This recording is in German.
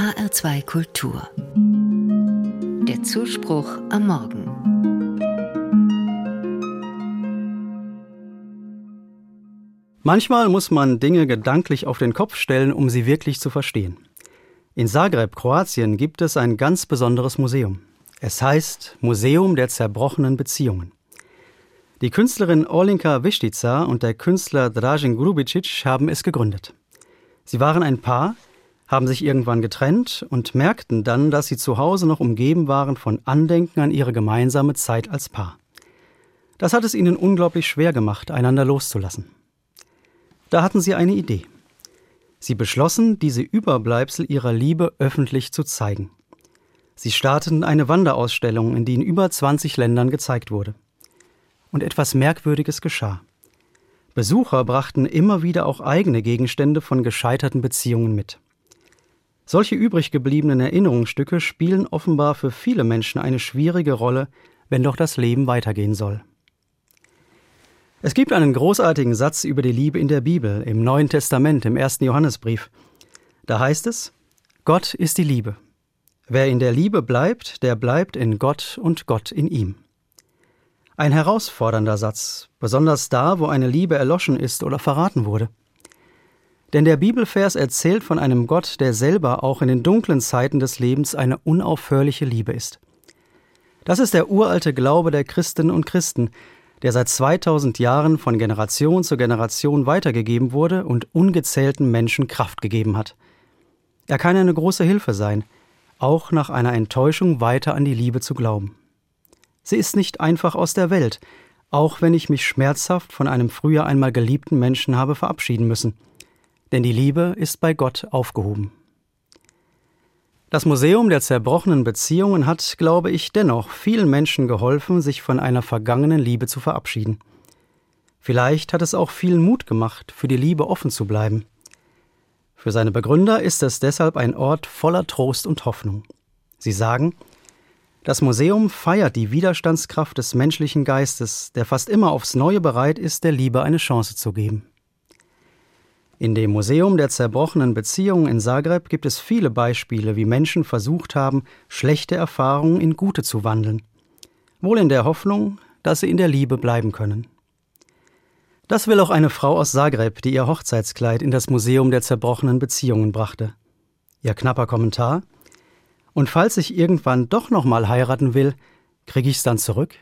HR2 Kultur. Der Zuspruch am Morgen. Manchmal muss man Dinge gedanklich auf den Kopf stellen, um sie wirklich zu verstehen. In Zagreb, Kroatien, gibt es ein ganz besonderes Museum. Es heißt Museum der zerbrochenen Beziehungen. Die Künstlerin Olinka Vištica und der Künstler Dražen Grubicic haben es gegründet. Sie waren ein Paar, haben sich irgendwann getrennt und merkten dann, dass sie zu Hause noch umgeben waren von Andenken an ihre gemeinsame Zeit als Paar. Das hat es ihnen unglaublich schwer gemacht, einander loszulassen. Da hatten sie eine Idee. Sie beschlossen, diese Überbleibsel ihrer Liebe öffentlich zu zeigen. Sie starteten eine Wanderausstellung, in die in über 20 Ländern gezeigt wurde und etwas Merkwürdiges geschah. Besucher brachten immer wieder auch eigene Gegenstände von gescheiterten Beziehungen mit. Solche übrig gebliebenen Erinnerungsstücke spielen offenbar für viele Menschen eine schwierige Rolle, wenn doch das Leben weitergehen soll. Es gibt einen großartigen Satz über die Liebe in der Bibel, im Neuen Testament, im ersten Johannesbrief. Da heißt es, Gott ist die Liebe. Wer in der Liebe bleibt, der bleibt in Gott und Gott in ihm. Ein herausfordernder Satz, besonders da, wo eine Liebe erloschen ist oder verraten wurde. Denn der Bibelvers erzählt von einem Gott, der selber auch in den dunklen Zeiten des Lebens eine unaufhörliche Liebe ist. Das ist der uralte Glaube der Christinnen und Christen, der seit 2000 Jahren von Generation zu Generation weitergegeben wurde und ungezählten Menschen Kraft gegeben hat. Er kann eine große Hilfe sein, auch nach einer Enttäuschung weiter an die Liebe zu glauben. Sie ist nicht einfach aus der Welt, auch wenn ich mich schmerzhaft von einem früher einmal geliebten Menschen habe verabschieden müssen. Denn die Liebe ist bei Gott aufgehoben. Das Museum der zerbrochenen Beziehungen hat, glaube ich, dennoch vielen Menschen geholfen, sich von einer vergangenen Liebe zu verabschieden. Vielleicht hat es auch vielen Mut gemacht, für die Liebe offen zu bleiben. Für seine Begründer ist es deshalb ein Ort voller Trost und Hoffnung. Sie sagen, das Museum feiert die Widerstandskraft des menschlichen Geistes, der fast immer aufs Neue bereit ist, der Liebe eine Chance zu geben. In dem Museum der zerbrochenen Beziehungen in Zagreb gibt es viele Beispiele, wie Menschen versucht haben, schlechte Erfahrungen in gute zu wandeln, wohl in der Hoffnung, dass sie in der Liebe bleiben können. Das will auch eine Frau aus Zagreb, die ihr Hochzeitskleid in das Museum der zerbrochenen Beziehungen brachte. Ihr knapper Kommentar und falls ich irgendwann doch noch mal heiraten will, kriege ich's dann zurück?